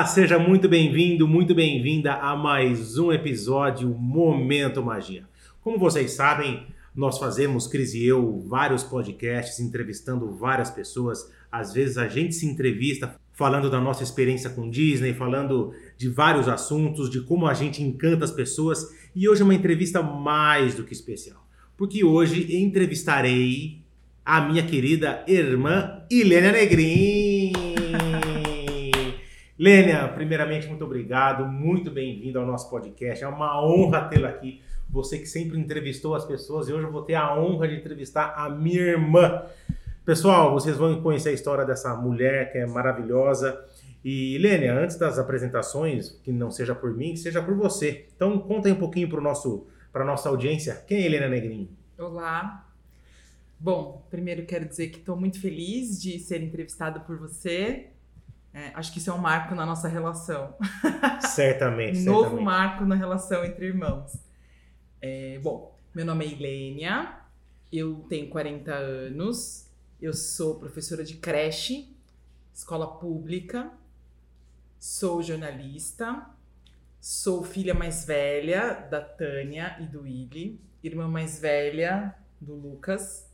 Olá, seja muito bem-vindo, muito bem-vinda a mais um episódio Momento Magia. Como vocês sabem, nós fazemos, Cris e eu, vários podcasts entrevistando várias pessoas. Às vezes a gente se entrevista falando da nossa experiência com Disney, falando de vários assuntos, de como a gente encanta as pessoas. E hoje é uma entrevista mais do que especial, porque hoje entrevistarei a minha querida irmã Ilênia Negrin. Lênia, primeiramente, muito obrigado, muito bem-vindo ao nosso podcast. É uma honra tê-la aqui. Você que sempre entrevistou as pessoas e hoje eu vou ter a honra de entrevistar a minha irmã. Pessoal, vocês vão conhecer a história dessa mulher que é maravilhosa. E Lênia, antes das apresentações, que não seja por mim, que seja por você. Então conta aí um pouquinho para nosso para nossa audiência. Quem é Helena Negrin? Olá. Bom, primeiro quero dizer que estou muito feliz de ser entrevistada por você. É, acho que isso é um marco na nossa relação. Certamente. um novo certamente. marco na relação entre irmãos. É, bom, meu nome é Ilênia, eu tenho 40 anos, eu sou professora de creche, escola pública, sou jornalista, sou filha mais velha da Tânia e do Willi, irmã mais velha do Lucas.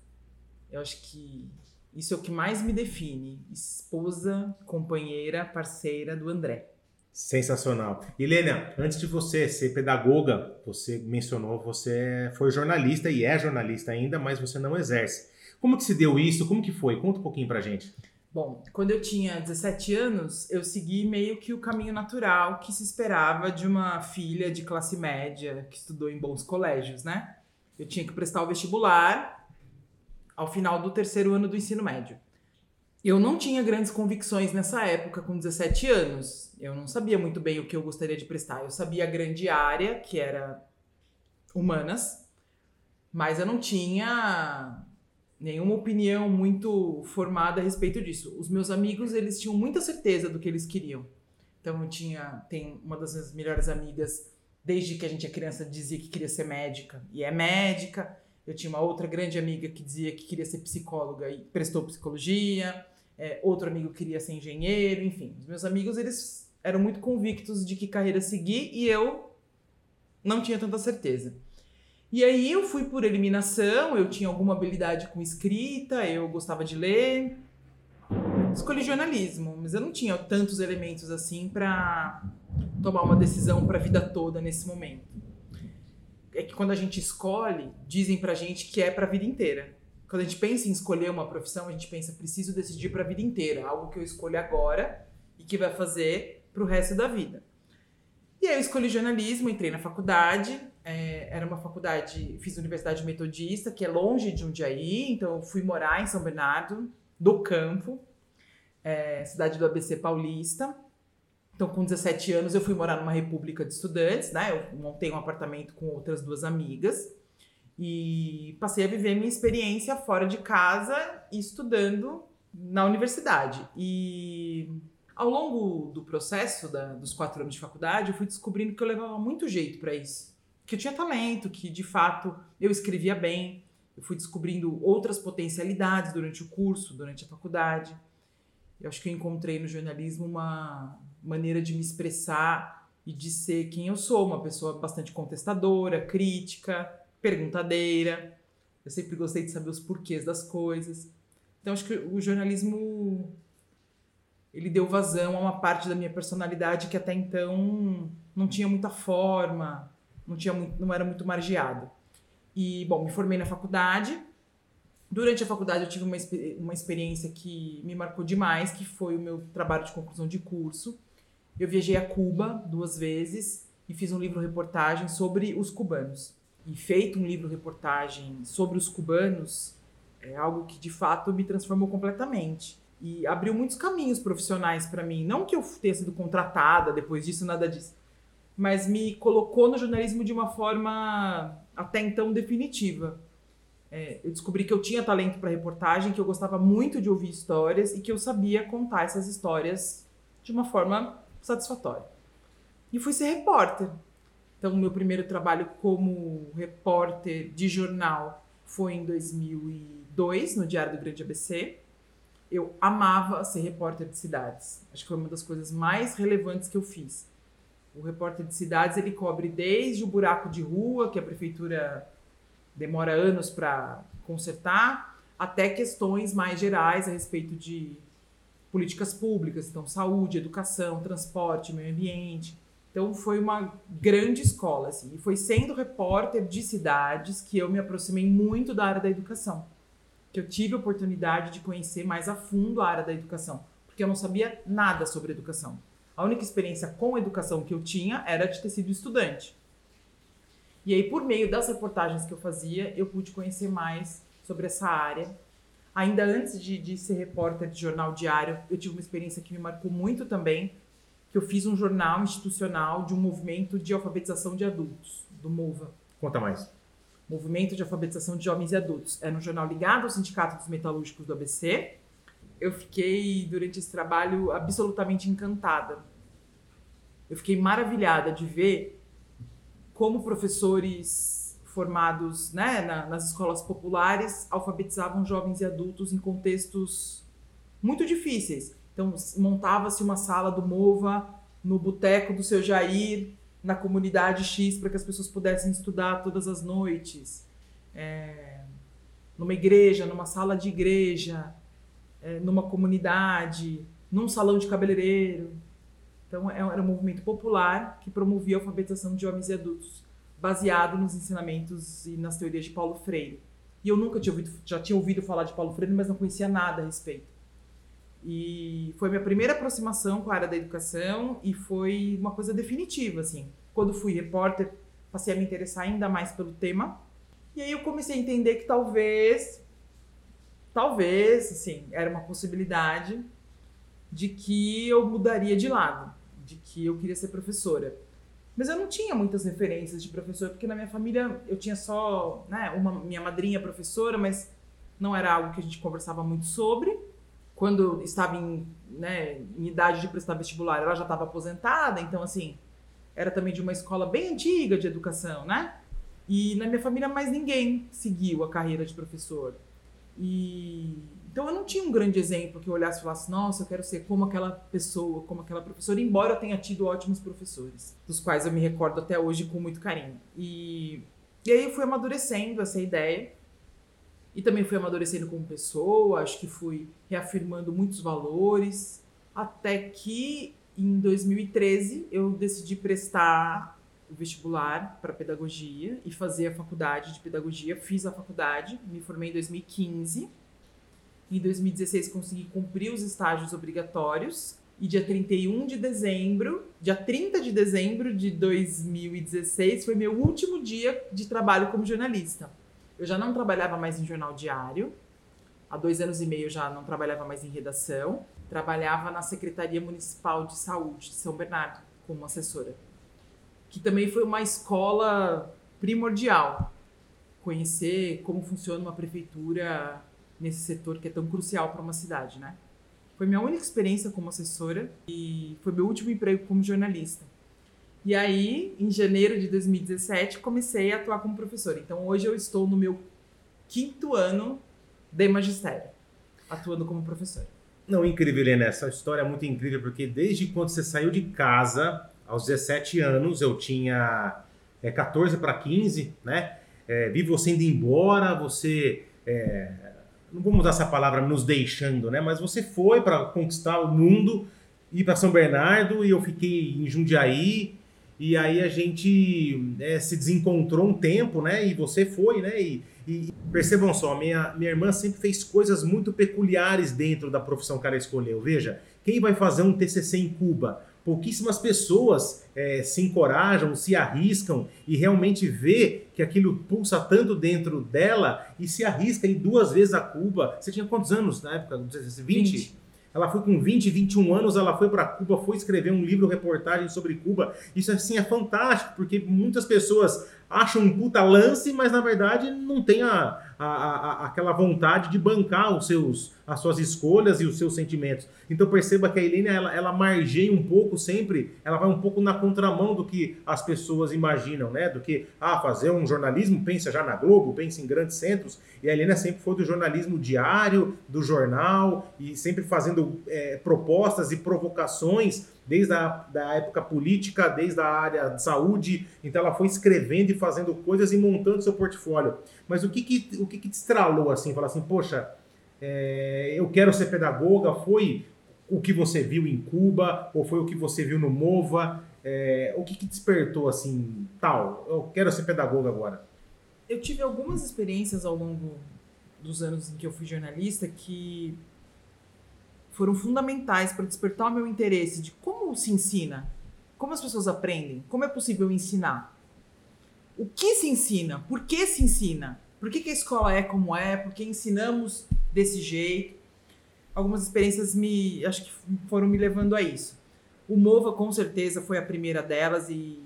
Eu acho que isso é o que mais me define. Esposa, companheira, parceira do André. Sensacional. Helena, antes de você ser pedagoga, você mencionou, você foi jornalista e é jornalista ainda, mas você não exerce. Como que se deu isso? Como que foi? Conta um pouquinho pra gente. Bom, quando eu tinha 17 anos, eu segui meio que o caminho natural que se esperava de uma filha de classe média que estudou em bons colégios, né? Eu tinha que prestar o vestibular ao final do terceiro ano do ensino médio. Eu não tinha grandes convicções nessa época, com 17 anos. Eu não sabia muito bem o que eu gostaria de prestar. Eu sabia a grande área, que era humanas, mas eu não tinha nenhuma opinião muito formada a respeito disso. Os meus amigos, eles tinham muita certeza do que eles queriam. Então eu tinha, tem uma das minhas melhores amigas, desde que a gente é criança, dizia que queria ser médica, e é médica. Eu tinha uma outra grande amiga que dizia que queria ser psicóloga e prestou psicologia. É, outro amigo queria ser engenheiro, enfim. Os meus amigos, eles eram muito convictos de que carreira seguir e eu não tinha tanta certeza. E aí eu fui por eliminação, eu tinha alguma habilidade com escrita, eu gostava de ler. Escolhi jornalismo, mas eu não tinha tantos elementos assim para tomar uma decisão para a vida toda nesse momento é que quando a gente escolhe, dizem pra gente que é pra vida inteira. Quando a gente pensa em escolher uma profissão, a gente pensa, preciso decidir pra vida inteira, algo que eu escolho agora e que vai fazer pro resto da vida. E aí eu escolhi jornalismo, entrei na faculdade, é, era uma faculdade, fiz Universidade Metodista, que é longe de Jundiaí, então eu fui morar em São Bernardo do Campo, é, cidade do ABC Paulista. Então, com 17 anos, eu fui morar numa república de estudantes, né? Eu montei um apartamento com outras duas amigas e passei a viver minha experiência fora de casa estudando na universidade. E ao longo do processo da, dos quatro anos de faculdade, eu fui descobrindo que eu levava muito jeito para isso. Que eu tinha talento, que de fato eu escrevia bem. Eu fui descobrindo outras potencialidades durante o curso, durante a faculdade. Eu acho que eu encontrei no jornalismo uma, maneira de me expressar e de ser quem eu sou, uma pessoa bastante contestadora, crítica, perguntadeira. Eu sempre gostei de saber os porquês das coisas. Então acho que o jornalismo ele deu vazão a uma parte da minha personalidade que até então não tinha muita forma, não tinha não era muito margeado. E bom, me formei na faculdade. Durante a faculdade eu tive uma, uma experiência que me marcou demais, que foi o meu trabalho de conclusão de curso eu viajei a Cuba duas vezes e fiz um livro-reportagem sobre os cubanos. E feito um livro-reportagem sobre os cubanos, é algo que de fato me transformou completamente. E abriu muitos caminhos profissionais para mim. Não que eu tenha sido contratada depois disso, nada disso. Mas me colocou no jornalismo de uma forma até então definitiva. É, eu descobri que eu tinha talento para reportagem, que eu gostava muito de ouvir histórias e que eu sabia contar essas histórias de uma forma satisfatório. E fui ser repórter. Então, meu primeiro trabalho como repórter de jornal foi em 2002, no Diário do Grande ABC. Eu amava ser repórter de cidades. Acho que foi uma das coisas mais relevantes que eu fiz. O repórter de cidades ele cobre desde o buraco de rua, que a prefeitura demora anos para consertar, até questões mais gerais a respeito de políticas públicas, então saúde, educação, transporte, meio ambiente. Então foi uma grande escola, assim. E foi sendo repórter de cidades que eu me aproximei muito da área da educação. Que eu tive a oportunidade de conhecer mais a fundo a área da educação, porque eu não sabia nada sobre educação. A única experiência com educação que eu tinha era de ter sido estudante. E aí, por meio das reportagens que eu fazia, eu pude conhecer mais sobre essa área. Ainda antes de, de ser repórter de jornal diário, eu tive uma experiência que me marcou muito também, que eu fiz um jornal institucional de um movimento de alfabetização de adultos, do MOVA. Conta mais. Movimento de Alfabetização de Jovens e Adultos. Era um jornal ligado ao Sindicato dos Metalúrgicos do ABC. Eu fiquei, durante esse trabalho, absolutamente encantada. Eu fiquei maravilhada de ver como professores formados né, na, nas escolas populares alfabetizavam jovens e adultos em contextos muito difíceis. Então, montava-se uma sala do MOVA no boteco do seu Jair, na comunidade X, para que as pessoas pudessem estudar todas as noites. É, numa igreja, numa sala de igreja, é, numa comunidade, num salão de cabeleireiro. Então, é, era um movimento popular que promovia a alfabetização de homens e adultos, baseado nos ensinamentos e nas teorias de Paulo Freire. E eu nunca tinha ouvido, já tinha ouvido falar de Paulo Freire, mas não conhecia nada a respeito. E foi minha primeira aproximação com a área da educação e foi uma coisa definitiva, assim. Quando fui repórter, passei a me interessar ainda mais pelo tema. E aí eu comecei a entender que talvez, talvez, assim, era uma possibilidade de que eu mudaria de lado, de que eu queria ser professora. Mas eu não tinha muitas referências de professor, porque na minha família eu tinha só, né, uma minha madrinha professora, mas não era algo que a gente conversava muito sobre quando estava em, né, em idade de prestar vestibular, ela já estava aposentada, então assim, era também de uma escola bem antiga de educação, né? E na minha família mais ninguém seguiu a carreira de professor. E então eu não tinha um grande exemplo que eu olhasse e falasse, nossa, eu quero ser como aquela pessoa, como aquela professora, embora eu tenha tido ótimos professores, dos quais eu me recordo até hoje com muito carinho. E, e aí eu fui amadurecendo essa ideia e também fui amadurecendo como pessoa, acho que fui reafirmando muitos valores, até que em 2013 eu decidi prestar o vestibular para pedagogia e fazer a faculdade de pedagogia. Fiz a faculdade, me formei em 2015. Em 2016 consegui cumprir os estágios obrigatórios e dia 31 de dezembro, dia 30 de dezembro de 2016 foi meu último dia de trabalho como jornalista. Eu já não trabalhava mais em jornal diário. Há dois anos e meio eu já não trabalhava mais em redação. Trabalhava na Secretaria Municipal de Saúde de São Bernardo como assessora. Que também foi uma escola primordial. Conhecer como funciona uma prefeitura nesse setor que é tão crucial para uma cidade, né? Foi minha única experiência como assessora e foi meu último emprego como jornalista. E aí, em janeiro de 2017, comecei a atuar como professora. Então, hoje eu estou no meu quinto ano de magistério, atuando como professora. Não, incrível, Helena. Essa história é muito incrível, porque desde quando você saiu de casa, aos 17 anos, eu tinha é, 14 para 15, né? É, vi você indo embora, você. É, não vamos usar essa palavra nos deixando, né? Mas você foi para conquistar o mundo, ir para São Bernardo e eu fiquei em Jundiaí e aí a gente é, se desencontrou um tempo, né? E você foi, né? E, e, percebam só, minha, minha irmã sempre fez coisas muito peculiares dentro da profissão que ela escolheu. Veja, quem vai fazer um TCC em Cuba? Pouquíssimas pessoas é, se encorajam, se arriscam e realmente vê que aquilo pulsa tanto dentro dela e se arrisca em duas vezes a Cuba. Você tinha quantos anos na época? 20? 20. Ela foi com 20, 21 anos, ela foi para Cuba, foi escrever um livro, reportagem sobre Cuba. Isso assim é fantástico, porque muitas pessoas acha um puta lance, mas na verdade não tem a, a, a, aquela vontade de bancar os seus, as suas escolhas e os seus sentimentos. Então perceba que a Helene, ela, ela margeia um pouco sempre, ela vai um pouco na contramão do que as pessoas imaginam, né? Do que, ah, fazer um jornalismo, pensa já na Globo, pensa em grandes centros. E a Helena sempre foi do jornalismo diário, do jornal, e sempre fazendo é, propostas e provocações desde a da época política, desde a área de saúde. Então ela foi escrevendo e fazendo coisas e montando seu portfólio. Mas o que que, o que, que te estralou assim? Falar assim, poxa, é, eu quero ser pedagoga. Foi o que você viu em Cuba ou foi o que você viu no Mova? É, o que, que despertou assim, tal? Eu quero ser pedagoga agora. Eu tive algumas experiências ao longo dos anos em que eu fui jornalista que foram fundamentais para despertar o meu interesse de como se ensina, como as pessoas aprendem, como é possível ensinar. O que se ensina? Por que se ensina? Por que, que a escola é como é? Por que ensinamos desse jeito? Algumas experiências me, acho que foram me levando a isso. O Mova, com certeza, foi a primeira delas e,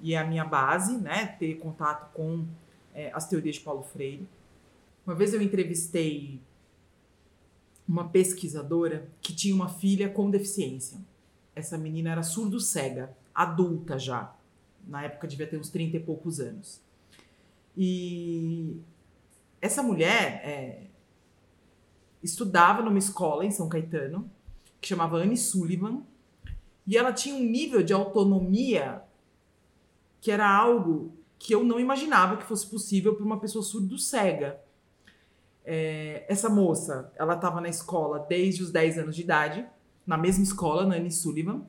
e é a minha base, né? Ter contato com é, as teorias de Paulo Freire. Uma vez eu entrevistei uma pesquisadora que tinha uma filha com deficiência. Essa menina era surdo-cega, adulta já. Na época devia ter uns 30 e poucos anos. E essa mulher é, estudava numa escola em São Caetano, que chamava Anne Sullivan, e ela tinha um nível de autonomia que era algo que eu não imaginava que fosse possível para uma pessoa surdo-cega. É, essa moça, ela estava na escola desde os 10 anos de idade, na mesma escola, na Anne Sullivan,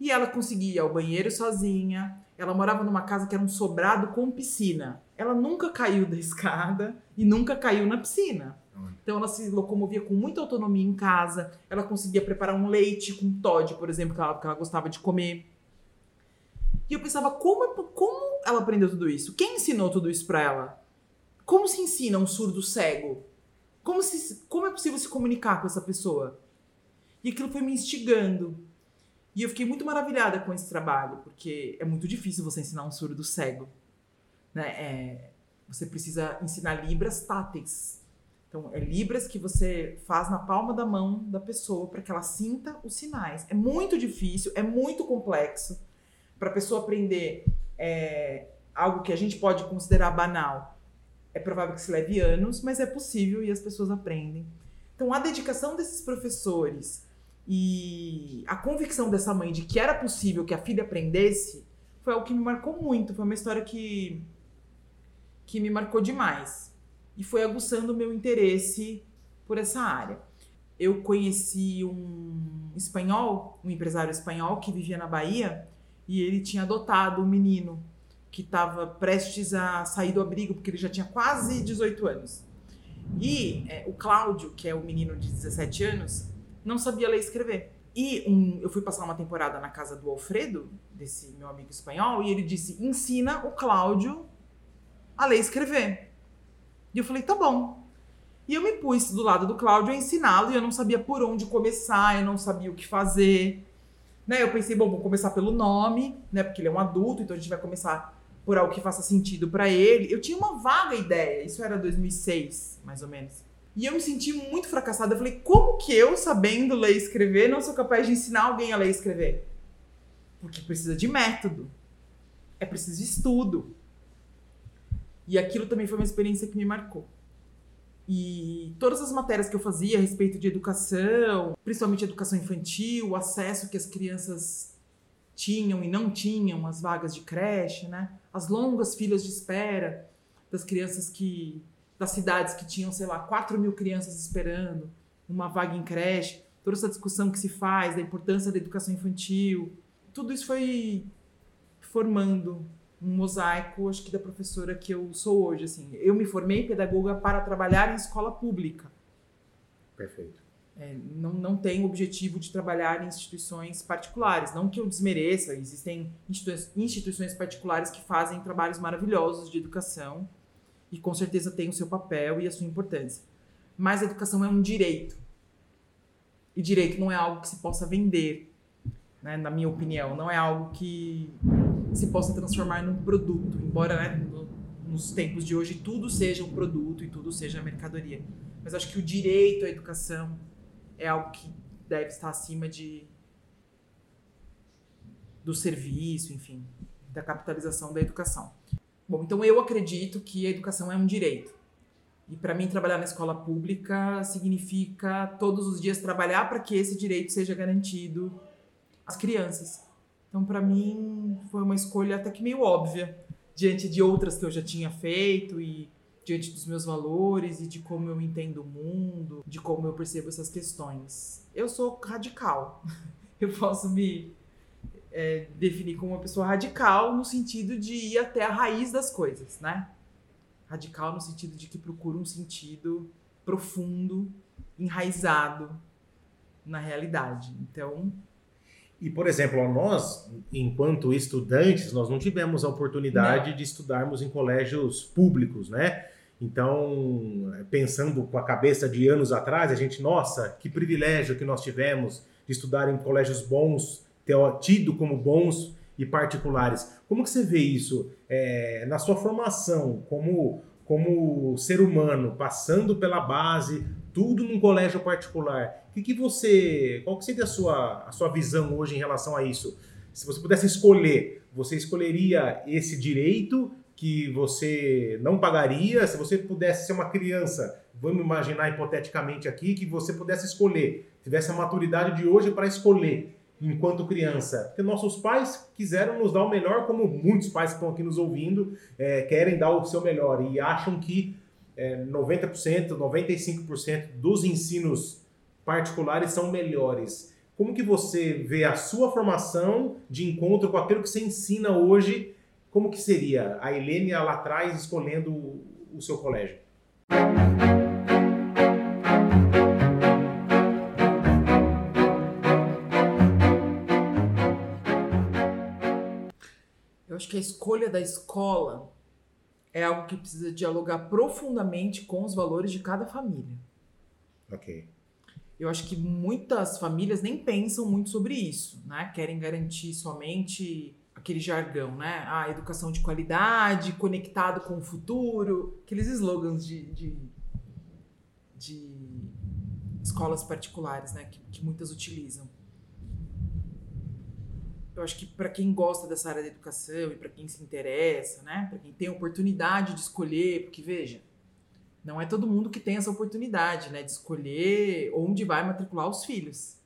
e ela conseguia ir ao banheiro sozinha. Ela morava numa casa que era um sobrado com piscina. Ela nunca caiu da escada e nunca caiu na piscina. Então ela se locomovia com muita autonomia em casa. Ela conseguia preparar um leite com Todd, por exemplo, que ela, que ela gostava de comer. E eu pensava, como, como ela aprendeu tudo isso? Quem ensinou tudo isso para ela? Como se ensina um surdo cego? Como, se, como é possível se comunicar com essa pessoa? E aquilo foi me instigando. E eu fiquei muito maravilhada com esse trabalho, porque é muito difícil você ensinar um surdo cego. Né? É, você precisa ensinar libras táteis. Então, é libras que você faz na palma da mão da pessoa para que ela sinta os sinais. É muito difícil, é muito complexo. Para a pessoa aprender é, algo que a gente pode considerar banal, é provável que se leve anos, mas é possível e as pessoas aprendem. Então, a dedicação desses professores e a convicção dessa mãe de que era possível que a filha aprendesse foi algo que me marcou muito. Foi uma história que, que me marcou demais. E foi aguçando o meu interesse por essa área. Eu conheci um espanhol, um empresário espanhol que vivia na Bahia, e ele tinha adotado um menino que estava prestes a sair do abrigo, porque ele já tinha quase 18 anos. E é, o Cláudio, que é o menino de 17 anos, não sabia ler e escrever. E um, eu fui passar uma temporada na casa do Alfredo, desse meu amigo espanhol, e ele disse: ensina o Cláudio a ler e escrever. E eu falei: tá bom. E eu me pus do lado do Cláudio a ensiná-lo, e eu não sabia por onde começar, eu não sabia o que fazer. Né? Eu pensei, bom, vou começar pelo nome, né? Porque ele é um adulto, então a gente vai começar por algo que faça sentido para ele. Eu tinha uma vaga ideia, isso era 2006, mais ou menos. E eu me senti muito fracassada. Eu falei, como que eu, sabendo ler e escrever, não sou capaz de ensinar alguém a ler e escrever? Porque precisa de método. É preciso de estudo. E aquilo também foi uma experiência que me marcou. E todas as matérias que eu fazia a respeito de educação, principalmente educação infantil, o acesso que as crianças tinham e não tinham, as vagas de creche, né? as longas filas de espera das crianças que. das cidades que tinham, sei lá, 4 mil crianças esperando uma vaga em creche, toda essa discussão que se faz da importância da educação infantil, tudo isso foi formando um mosaico, acho que da professora que eu sou hoje. Assim, eu me formei pedagoga para trabalhar em escola pública. Perfeito. É, não, não tenho objetivo de trabalhar em instituições particulares. Não que eu desmereça, existem instituições, instituições particulares que fazem trabalhos maravilhosos de educação e com certeza têm o seu papel e a sua importância. Mas a educação é um direito. E direito não é algo que se possa vender, né, na minha opinião. Não é algo que se possa transformar num produto, embora né, no, nos tempos de hoje tudo seja um produto e tudo seja mercadoria. Mas acho que o direito à educação é algo que deve estar acima de do serviço, enfim, da capitalização da educação. Bom, então eu acredito que a educação é um direito. E para mim trabalhar na escola pública significa todos os dias trabalhar para que esse direito seja garantido às crianças. Então para mim foi uma escolha até que meio óbvia diante de outras que eu já tinha feito e diante dos meus valores e de como eu entendo o mundo, de como eu percebo essas questões. Eu sou radical. Eu posso me é, definir como uma pessoa radical no sentido de ir até a raiz das coisas, né? Radical no sentido de que procura um sentido profundo, enraizado na realidade. Então, e, por exemplo, nós, enquanto estudantes, nós não tivemos a oportunidade não. de estudarmos em colégios públicos, né? Então, pensando com a cabeça de anos atrás, a gente, nossa, que privilégio que nós tivemos de estudar em colégios bons, ter tido como bons e particulares. Como que você vê isso é, na sua formação como, como ser humano, passando pela base, tudo num colégio particular? Que, que você, qual que seria a sua, a sua visão hoje em relação a isso? Se você pudesse escolher, você escolheria esse direito que você não pagaria se você pudesse ser uma criança? Vamos imaginar hipoteticamente aqui que você pudesse escolher, tivesse a maturidade de hoje para escolher enquanto criança. Porque nossos pais quiseram nos dar o melhor, como muitos pais que estão aqui nos ouvindo é, querem dar o seu melhor e acham que é, 90%, 95% dos ensinos particulares são melhores. Como que você vê a sua formação de encontro com aquilo que você ensina hoje como que seria a Helene lá atrás escolhendo o seu colégio? Eu acho que a escolha da escola é algo que precisa dialogar profundamente com os valores de cada família. Ok. Eu acho que muitas famílias nem pensam muito sobre isso, né? Querem garantir somente aquele jargão, né? Ah, educação de qualidade, conectado com o futuro, aqueles slogans de, de, de escolas particulares, né? Que, que muitas utilizam. Eu acho que para quem gosta dessa área da educação e para quem se interessa, né? Para quem tem a oportunidade de escolher, porque veja, não é todo mundo que tem essa oportunidade, né? De escolher onde vai matricular os filhos.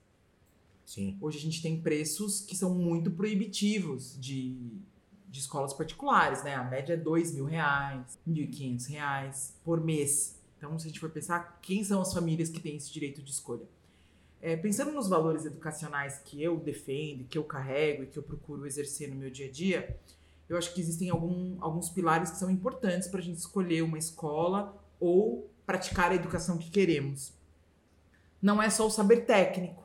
Sim. Hoje a gente tem preços que são muito proibitivos de, de escolas particulares, né? A média é dois mil reais, mil e quinhentos reais por mês. Então, se a gente for pensar, quem são as famílias que têm esse direito de escolha? É, pensando nos valores educacionais que eu defendo, que eu carrego e que eu procuro exercer no meu dia a dia, eu acho que existem algum, alguns pilares que são importantes para a gente escolher uma escola ou praticar a educação que queremos. Não é só o saber técnico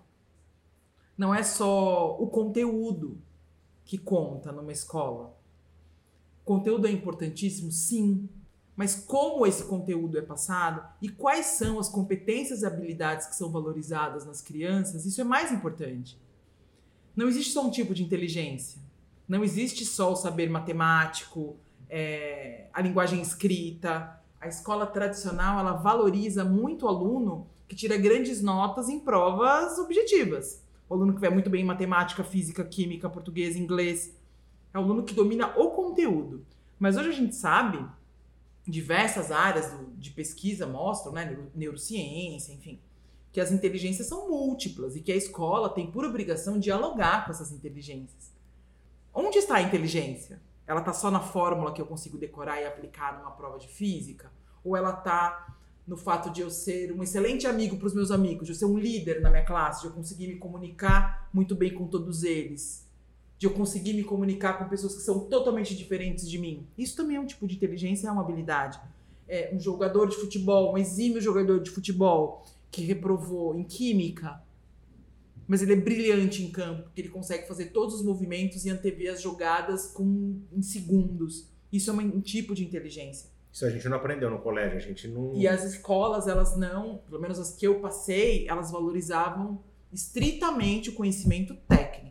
não é só o conteúdo que conta numa escola. O conteúdo é importantíssimo, sim. Mas como esse conteúdo é passado e quais são as competências e habilidades que são valorizadas nas crianças, isso é mais importante. Não existe só um tipo de inteligência. Não existe só o saber matemático, é, a linguagem escrita. A escola tradicional ela valoriza muito o aluno que tira grandes notas em provas objetivas o aluno que vai muito bem em matemática, física, química, português, inglês. É o aluno que domina o conteúdo. Mas hoje a gente sabe, diversas áreas do, de pesquisa mostram, né, neurociência, enfim, que as inteligências são múltiplas e que a escola tem por obrigação dialogar com essas inteligências. Onde está a inteligência? Ela está só na fórmula que eu consigo decorar e aplicar numa prova de física? Ou ela está no fato de eu ser um excelente amigo para os meus amigos, de eu ser um líder na minha classe, de eu conseguir me comunicar muito bem com todos eles, de eu conseguir me comunicar com pessoas que são totalmente diferentes de mim. Isso também é um tipo de inteligência, é uma habilidade. É um jogador de futebol, um exímio jogador de futebol que reprovou em química, mas ele é brilhante em campo, porque ele consegue fazer todos os movimentos e antever as jogadas com, em segundos. Isso é um tipo de inteligência. Isso a gente não aprendeu no colégio, a gente não. E as escolas, elas não, pelo menos as que eu passei, elas valorizavam estritamente o conhecimento técnico.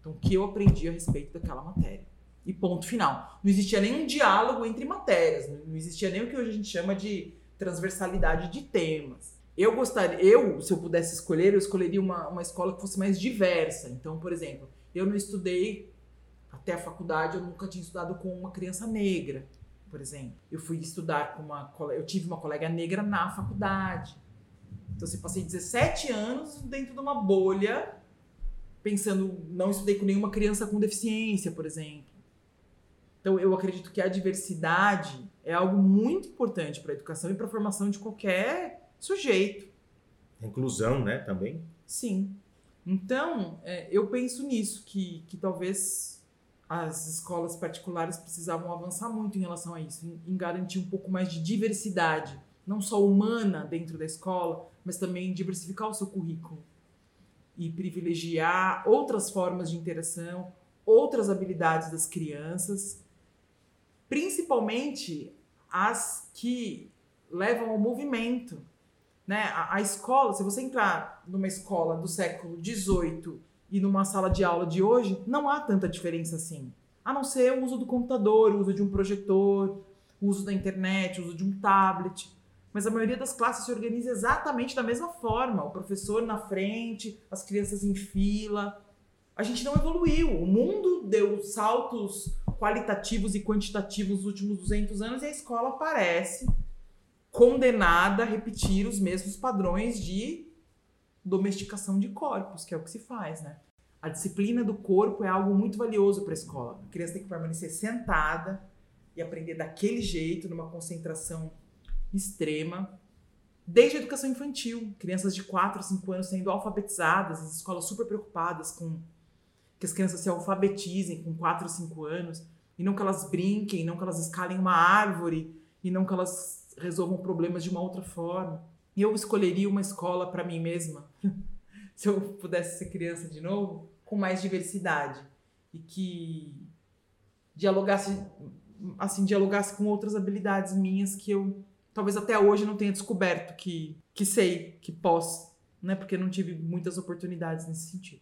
Então, o que eu aprendi a respeito daquela matéria. e ponto final. Não existia nenhum diálogo entre matérias, não existia nem o que hoje a gente chama de transversalidade de temas. Eu gostaria, eu, se eu pudesse escolher, eu escolheria uma, uma escola que fosse mais diversa. Então, por exemplo, eu não estudei até a faculdade, eu nunca tinha estudado com uma criança negra, por exemplo. Eu fui estudar com uma eu tive uma colega negra na faculdade. Então, assim, passei 17 anos dentro de uma bolha, pensando, não estudei com nenhuma criança com deficiência, por exemplo. Então, eu acredito que a diversidade é algo muito importante para a educação e para a formação de qualquer sujeito. Inclusão, né, também? Sim. Então, é, eu penso nisso, que, que talvez as escolas particulares precisavam avançar muito em relação a isso, em, em garantir um pouco mais de diversidade, não só humana dentro da escola, mas também diversificar o seu currículo e privilegiar outras formas de interação, outras habilidades das crianças principalmente as que levam ao movimento. Né? A, a, escola, se você entrar numa escola do século XVIII e numa sala de aula de hoje, não há tanta diferença assim. A não ser o uso do computador, o uso de um projetor, o uso da internet, o uso de um tablet. Mas a maioria das classes se organiza exatamente da mesma forma. O professor na frente, as crianças em fila. A gente não evoluiu. O mundo deu saltos qualitativos e quantitativos nos últimos 200 anos e a escola parece condenada a repetir os mesmos padrões de domesticação de corpos, que é o que se faz, né? A disciplina do corpo é algo muito valioso para a escola. A criança tem que permanecer sentada e aprender daquele jeito, numa concentração extrema, desde a educação infantil. Crianças de 4, 5 anos sendo alfabetizadas, as escolas super preocupadas com que as crianças se alfabetizem com 4 ou 5 anos, e não que elas brinquem, não que elas escalem uma árvore, e não que elas resolvam problemas de uma outra forma. E eu escolheria uma escola para mim mesma, se eu pudesse ser criança de novo, com mais diversidade e que dialogasse assim dialogasse com outras habilidades minhas que eu talvez até hoje não tenha descoberto que que sei, que posso, né? Porque não tive muitas oportunidades nesse sentido.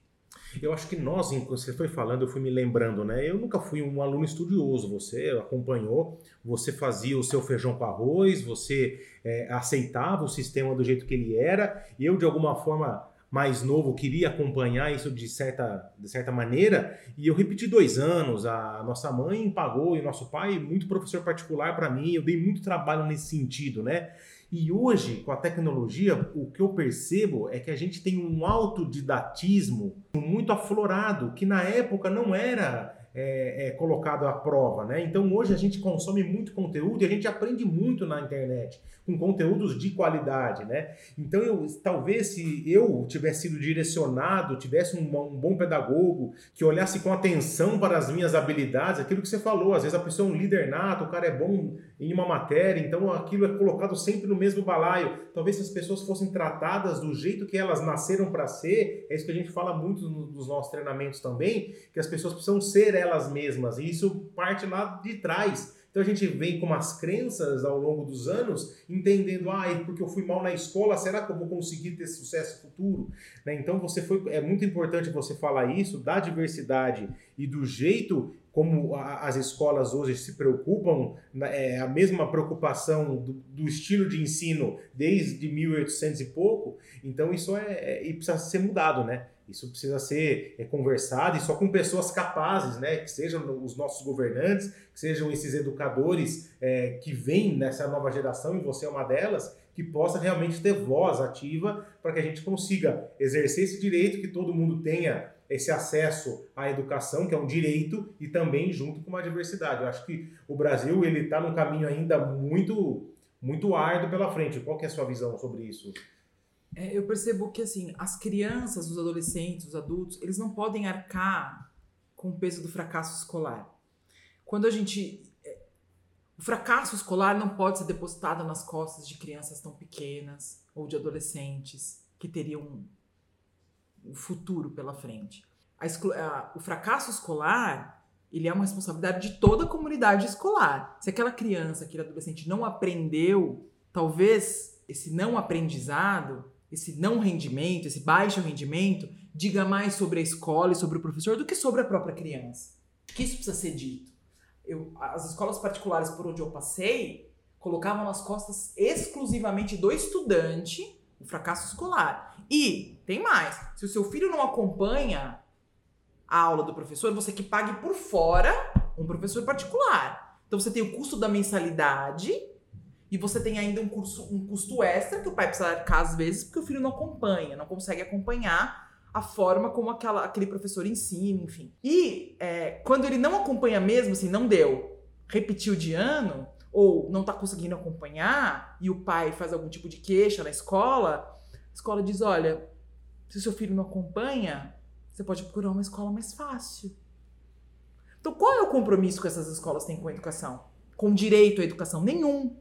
Eu acho que nós, enquanto você foi falando, eu fui me lembrando, né? Eu nunca fui um aluno estudioso, você acompanhou, você fazia o seu feijão com arroz, você é, aceitava o sistema do jeito que ele era, e eu, de alguma forma mais novo, queria acompanhar isso de certa, de certa maneira, e eu repeti dois anos, a nossa mãe pagou e o nosso pai, muito professor particular para mim, eu dei muito trabalho nesse sentido, né? E hoje, com a tecnologia, o que eu percebo é que a gente tem um autodidatismo muito aflorado, que na época não era é, é, colocado à prova, né? Então hoje a gente consome muito conteúdo e a gente aprende muito na internet, com conteúdos de qualidade, né? Então eu, talvez se eu tivesse sido direcionado, tivesse um, um, bom pedagogo, que olhasse com atenção para as minhas habilidades, aquilo que você falou, às vezes a pessoa é um líder nato, o cara é bom em uma matéria, então aquilo é colocado sempre no mesmo balaio. Talvez se as pessoas fossem tratadas do jeito que elas nasceram para ser, é isso que a gente fala muito nos nossos treinamentos também, que as pessoas precisam ser elas mesmas. E isso parte lá de trás. Então a gente vem com umas crenças ao longo dos anos, entendendo, ah, porque eu fui mal na escola, será que eu vou conseguir ter sucesso futuro? Né? Então você foi, é muito importante você falar isso da diversidade e do jeito como as escolas hoje se preocupam, né, é, a mesma preocupação do, do, estilo de ensino desde 1800 e pouco, então isso é, é, precisa ser mudado, né? Isso precisa ser é, conversado e só com pessoas capazes, né? Que sejam os nossos governantes, que sejam esses educadores é, que vêm nessa nova geração, e você é uma delas, que possa realmente ter voz ativa para que a gente consiga exercer esse direito, que todo mundo tenha esse acesso à educação, que é um direito, e também junto com uma diversidade. Eu acho que o Brasil ele está num caminho ainda muito muito árduo pela frente. Qual que é a sua visão sobre isso? É, eu percebo que assim, as crianças, os adolescentes, os adultos, eles não podem arcar com o peso do fracasso escolar. Quando a gente é, o fracasso escolar não pode ser depositado nas costas de crianças tão pequenas ou de adolescentes que teriam um futuro pela frente. A, a, o fracasso escolar ele é uma responsabilidade de toda a comunidade escolar. Se aquela criança, aquele adolescente não aprendeu, talvez esse não aprendizado esse não rendimento, esse baixo rendimento, diga mais sobre a escola e sobre o professor do que sobre a própria criança. Que isso precisa ser dito. eu, as escolas particulares por onde eu passei colocavam nas costas exclusivamente do estudante o fracasso escolar. E tem mais: se o seu filho não acompanha a aula do professor, você que pague por fora um professor particular. Então você tem o custo da mensalidade e você tem ainda um, curso, um custo extra que o pai precisa arcar às vezes porque o filho não acompanha, não consegue acompanhar a forma como aquela, aquele professor ensina, enfim. E é, quando ele não acompanha mesmo, assim, não deu, repetiu de ano, ou não está conseguindo acompanhar, e o pai faz algum tipo de queixa na escola, a escola diz: olha, se o seu filho não acompanha, você pode procurar uma escola mais fácil. Então, qual é o compromisso que essas escolas têm com a educação? Com direito à educação? Nenhum.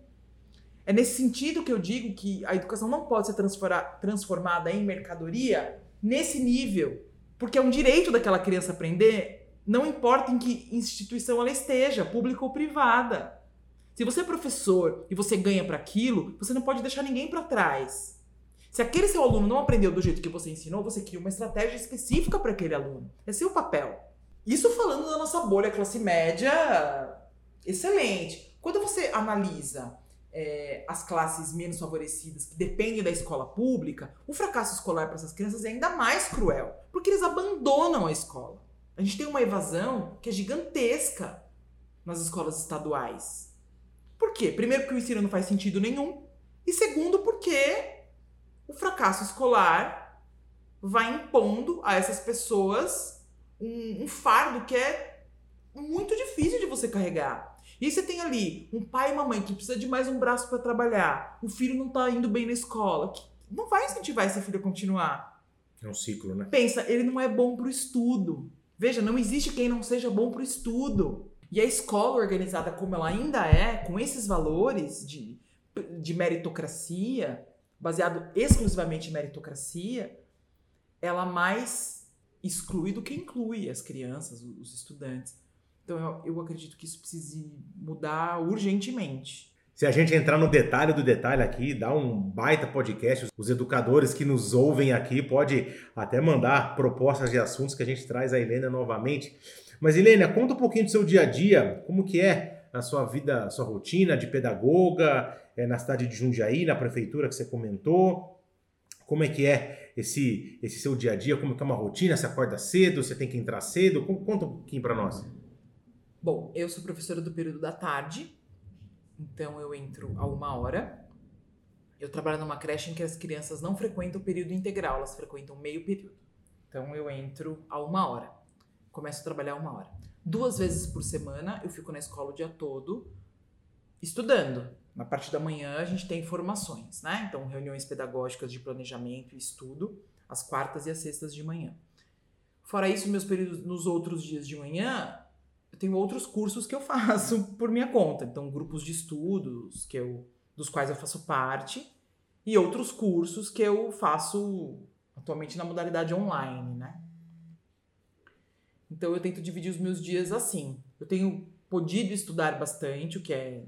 É nesse sentido que eu digo que a educação não pode ser transformada em mercadoria nesse nível. Porque é um direito daquela criança aprender, não importa em que instituição ela esteja, pública ou privada. Se você é professor e você ganha para aquilo, você não pode deixar ninguém para trás. Se aquele seu aluno não aprendeu do jeito que você ensinou, você cria uma estratégia específica para aquele aluno. É seu papel. Isso falando da nossa bolha classe média, excelente. Quando você analisa é, as classes menos favorecidas, que dependem da escola pública, o fracasso escolar para essas crianças é ainda mais cruel, porque eles abandonam a escola. A gente tem uma evasão que é gigantesca nas escolas estaduais. Por quê? Primeiro, porque o ensino não faz sentido nenhum, e segundo, porque o fracasso escolar vai impondo a essas pessoas um, um fardo que é muito difícil de você carregar. E você tem ali um pai e uma mãe que precisa de mais um braço para trabalhar, o filho não tá indo bem na escola, que não vai incentivar esse filho a continuar. É um ciclo, né? Pensa, ele não é bom pro estudo. Veja, não existe quem não seja bom pro estudo. E a escola organizada como ela ainda é, com esses valores de, de meritocracia, baseado exclusivamente em meritocracia, ela mais exclui do que inclui as crianças, os estudantes. Então eu, eu acredito que isso precise mudar urgentemente. Se a gente entrar no detalhe do detalhe aqui, dá um baita podcast. Os educadores que nos ouvem aqui pode até mandar propostas de assuntos que a gente traz a Helena novamente. Mas Helena, conta um pouquinho do seu dia a dia, como que é a sua vida, a sua rotina de pedagoga, é, na cidade de Jundiaí, na prefeitura que você comentou. Como é que é esse, esse seu dia a dia? Como é que é uma rotina? Você acorda cedo? Você tem que entrar cedo? Conta um pouquinho para nós. Bom, eu sou professora do período da tarde, então eu entro a uma hora. Eu trabalho numa creche em que as crianças não frequentam o período integral, elas frequentam meio período. Então eu entro a uma hora. Começo a trabalhar uma hora. Duas vezes por semana eu fico na escola o dia todo estudando. Na parte da manhã a gente tem formações, né? Então, reuniões pedagógicas de planejamento e estudo, às quartas e às sextas de manhã. Fora isso, meus períodos nos outros dias de manhã, eu tenho outros cursos que eu faço por minha conta. Então, grupos de estudos que eu, dos quais eu faço parte e outros cursos que eu faço atualmente na modalidade online, né? Então, eu tento dividir os meus dias assim. Eu tenho podido estudar bastante, o que é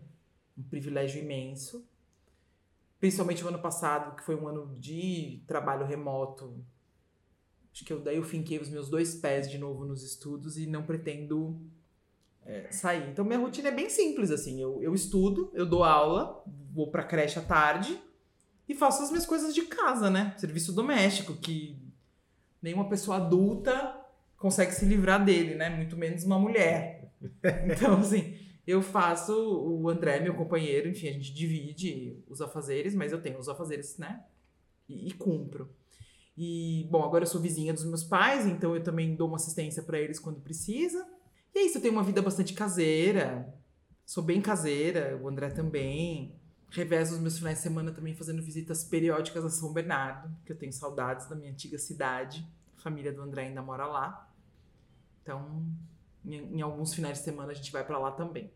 um privilégio imenso. Principalmente o ano passado, que foi um ano de trabalho remoto. Acho que eu, daí eu finquei os meus dois pés de novo nos estudos e não pretendo é, sair. Então minha rotina é bem simples, assim. Eu, eu estudo, eu dou aula, vou pra creche à tarde e faço as minhas coisas de casa, né? Serviço doméstico, que nenhuma pessoa adulta consegue se livrar dele, né? Muito menos uma mulher. Então, assim, eu faço, o André, meu companheiro, enfim, a gente divide os afazeres, mas eu tenho os afazeres, né? E, e cumpro. E, bom, agora eu sou vizinha dos meus pais, então eu também dou uma assistência para eles quando precisa. E é isso, eu tenho uma vida bastante caseira, sou bem caseira, o André também. Revezo os meus finais de semana também fazendo visitas periódicas a São Bernardo, que eu tenho saudades da minha antiga cidade. A família do André ainda mora lá. Então, em, em alguns finais de semana a gente vai para lá também.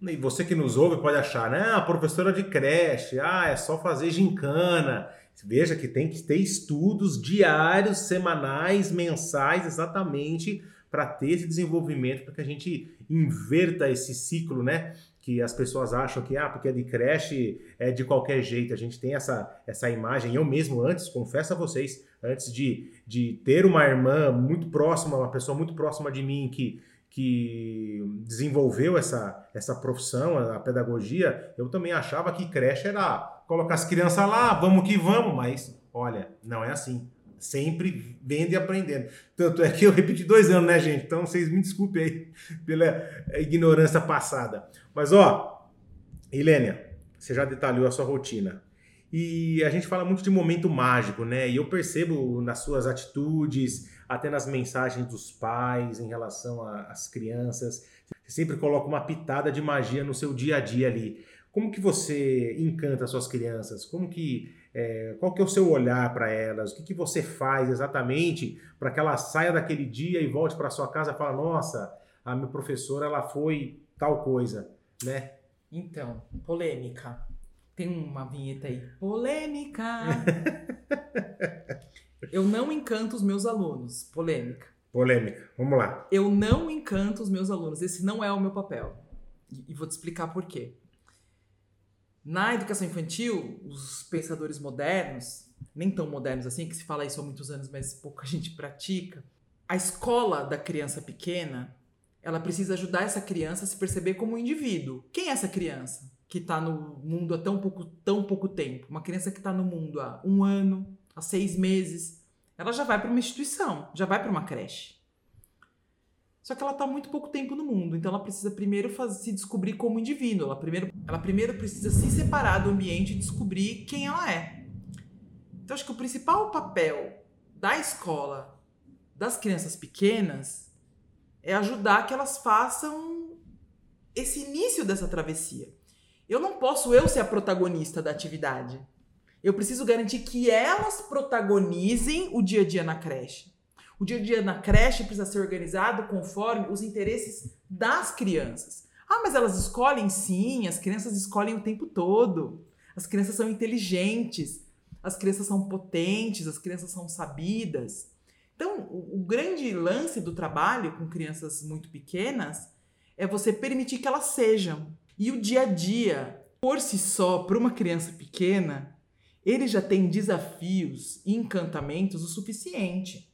E você que nos ouve pode achar, né? Ah, professora de creche, ah, é só fazer gincana. Veja que tem que ter estudos diários, semanais, mensais, exatamente para ter esse desenvolvimento, para que a gente inverta esse ciclo, né? Que as pessoas acham que, ah, porque é de creche, é de qualquer jeito. A gente tem essa, essa imagem. Eu mesmo, antes, confesso a vocês, antes de, de ter uma irmã muito próxima, uma pessoa muito próxima de mim que que desenvolveu essa, essa profissão, a pedagogia, eu também achava que creche era colocar as crianças lá, vamos que vamos, mas olha, não é assim. Sempre vendo e aprendendo. Tanto é que eu repeti dois anos, né, gente? Então vocês me desculpem aí pela ignorância passada. Mas ó, Helênia, você já detalhou a sua rotina. E a gente fala muito de momento mágico, né? E eu percebo nas suas atitudes, até nas mensagens dos pais em relação às crianças, você sempre coloca uma pitada de magia no seu dia a dia ali. Como que você encanta as suas crianças? Como que é, qual que é o seu olhar para elas? O que, que você faz exatamente para que ela saia daquele dia e volte para sua casa e fale, nossa, a minha professora ela foi tal coisa, né? Então, polêmica. Tem uma vinheta aí. Polêmica! Eu não encanto os meus alunos. Polêmica. Polêmica. Vamos lá. Eu não encanto os meus alunos. Esse não é o meu papel. E vou te explicar por quê. Na educação infantil, os pensadores modernos, nem tão modernos assim, que se fala isso há muitos anos, mas pouca gente pratica, a escola da criança pequena, ela precisa ajudar essa criança a se perceber como um indivíduo. Quem é essa criança? que está no mundo há tão pouco, tão pouco tempo, uma criança que está no mundo há um ano, há seis meses, ela já vai para uma instituição, já vai para uma creche. Só que ela está muito pouco tempo no mundo, então ela precisa primeiro se descobrir como indivíduo. Ela primeiro, ela primeiro precisa se separar do ambiente e descobrir quem ela é. Então acho que o principal papel da escola das crianças pequenas é ajudar que elas façam esse início dessa travessia. Eu não posso eu ser a protagonista da atividade. Eu preciso garantir que elas protagonizem o dia a dia na creche. O dia a dia na creche precisa ser organizado conforme os interesses das crianças. Ah, mas elas escolhem sim, as crianças escolhem o tempo todo. As crianças são inteligentes, as crianças são potentes, as crianças são sabidas. Então, o, o grande lance do trabalho com crianças muito pequenas é você permitir que elas sejam. E o dia a dia, por si só, para uma criança pequena, ele já tem desafios e encantamentos o suficiente.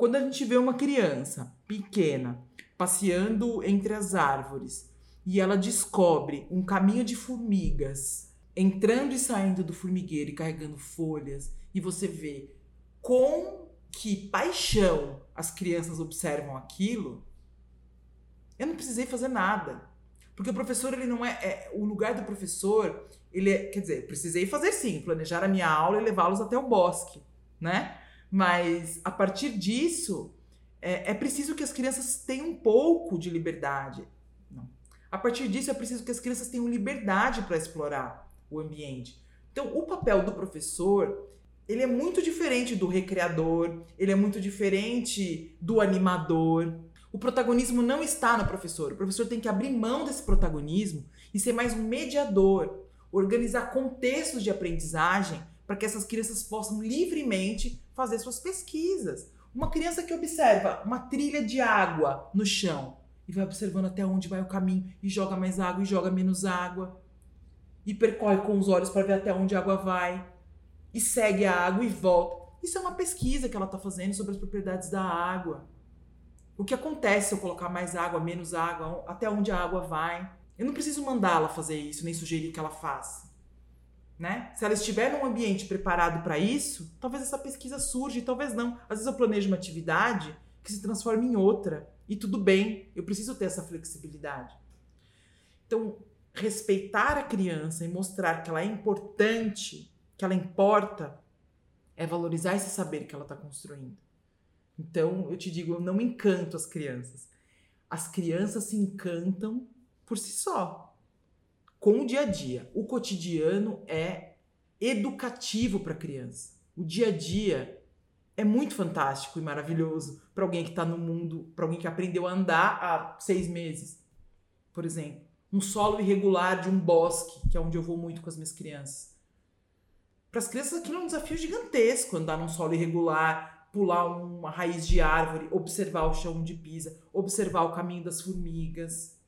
Quando a gente vê uma criança pequena passeando entre as árvores e ela descobre um caminho de formigas, entrando e saindo do formigueiro e carregando folhas, e você vê com que paixão as crianças observam aquilo, eu não precisei fazer nada. Porque o professor, ele não é, é, O lugar do professor, ele é. Quer dizer, precisei fazer sim, planejar a minha aula e levá-los até o bosque, né? Mas a partir disso, é, é preciso que as crianças tenham um pouco de liberdade. Não. A partir disso, é preciso que as crianças tenham liberdade para explorar o ambiente. Então, o papel do professor ele é muito diferente do recreador, ele é muito diferente do animador. O protagonismo não está no professor. O professor tem que abrir mão desse protagonismo e ser mais um mediador, organizar contextos de aprendizagem para que essas crianças possam livremente fazer suas pesquisas. Uma criança que observa uma trilha de água no chão e vai observando até onde vai o caminho e joga mais água e joga menos água e percorre com os olhos para ver até onde a água vai e segue a água e volta. Isso é uma pesquisa que ela está fazendo sobre as propriedades da água. O que acontece se eu colocar mais água, menos água, até onde a água vai? Eu não preciso mandá-la fazer isso, nem sugerir que ela faça. Né? Se ela estiver num ambiente preparado para isso, talvez essa pesquisa surja e talvez não. Às vezes eu planejo uma atividade que se transforma em outra. E tudo bem, eu preciso ter essa flexibilidade. Então, respeitar a criança e mostrar que ela é importante, que ela importa, é valorizar esse saber que ela está construindo. Então, eu te digo, eu não encanto as crianças. As crianças se encantam por si só, com o dia a dia. O cotidiano é educativo para a criança. O dia a dia é muito fantástico e maravilhoso para alguém que está no mundo, para alguém que aprendeu a andar há seis meses, por exemplo. Um solo irregular de um bosque, que é onde eu vou muito com as minhas crianças. Para as crianças aquilo é um desafio gigantesco, andar num solo irregular, pular uma raiz de árvore, observar o chão de pisa, observar o caminho das formigas,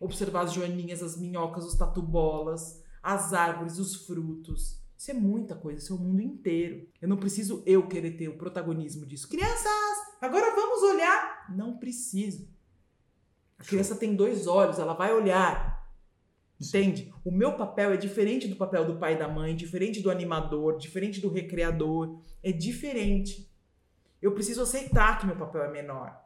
observar as joaninhas, as minhocas, os tatubolas, as árvores, os frutos. Isso é muita coisa, isso é o mundo inteiro. Eu não preciso eu querer ter o protagonismo disso. Crianças, agora vamos olhar. Não preciso. A criança tem dois olhos, ela vai olhar. Entende? O meu papel é diferente do papel do pai e da mãe, diferente do animador, diferente do recreador. É diferente. Eu preciso aceitar que meu papel é menor.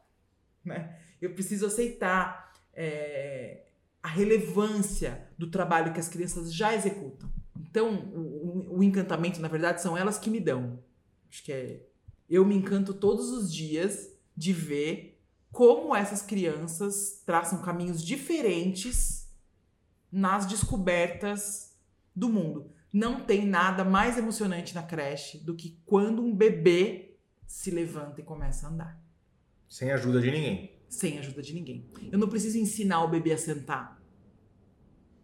Né? Eu preciso aceitar é, a relevância do trabalho que as crianças já executam. Então, o, o, encantamento, na verdade, são elas que me dão. Acho que é. Eu me encanto todos os dias de ver como essas crianças traçam caminhos diferentes nas descobertas do mundo. Não tem nada mais emocionante na creche do que quando um bebê se levanta e começa a andar. Sem ajuda de ninguém. Sem ajuda de ninguém. Eu não preciso ensinar o bebê a sentar.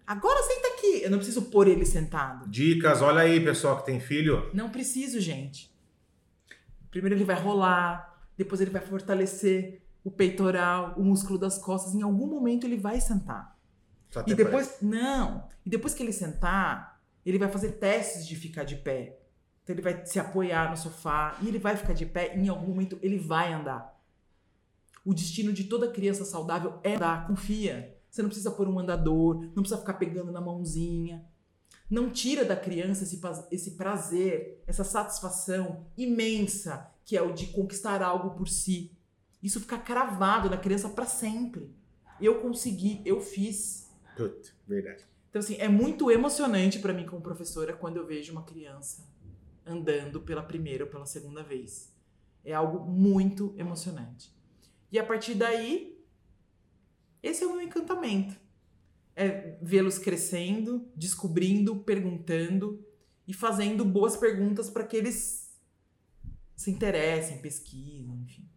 Agora senta aqui. Eu não preciso pôr ele sentado. Dicas, olha aí, pessoal que tem filho. Não preciso, gente. Primeiro ele vai rolar, depois ele vai fortalecer o peitoral, o músculo das costas. Em algum momento ele vai sentar. E depois, parece. não. E depois que ele sentar, ele vai fazer testes de ficar de pé. Então ele vai se apoiar no sofá e ele vai ficar de pé. E em algum momento ele vai andar. O destino de toda criança saudável é andar, confia. Você não precisa pôr um andador, não precisa ficar pegando na mãozinha. Não tira da criança esse, esse prazer, essa satisfação imensa que é o de conquistar algo por si. Isso fica cravado na criança para sempre. Eu consegui, eu fiz. Put, verdade. Então, assim, é muito emocionante para mim como professora quando eu vejo uma criança andando pela primeira ou pela segunda vez. É algo muito emocionante. E a partir daí, esse é o meu encantamento. É vê-los crescendo, descobrindo, perguntando e fazendo boas perguntas para que eles se interessem, pesquisem, enfim.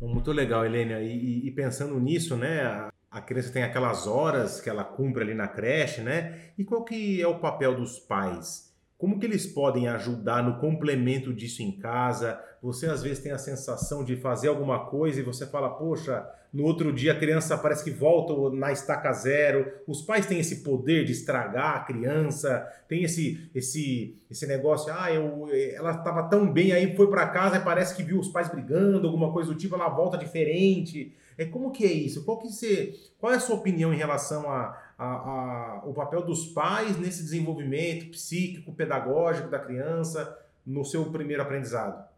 Muito legal, Helena. E, e, pensando nisso, né? A, a, criança tem aquelas horas que ela cumpre ali na creche, né? E qual que é o papel dos pais? Como que eles podem ajudar no complemento disso em casa? Você às vezes tem a sensação de fazer alguma coisa e você fala, poxa, no outro dia a criança parece que volta na estaca zero. Os pais têm esse poder de estragar a criança, tem esse esse esse negócio, ah, eu, ela estava tão bem aí foi para casa e parece que viu os pais brigando, alguma coisa do tipo, ela volta diferente. É como que é isso? Qual que você, qual é a sua opinião em relação a a, a, o papel dos pais nesse desenvolvimento psíquico, pedagógico da criança no seu primeiro aprendizado?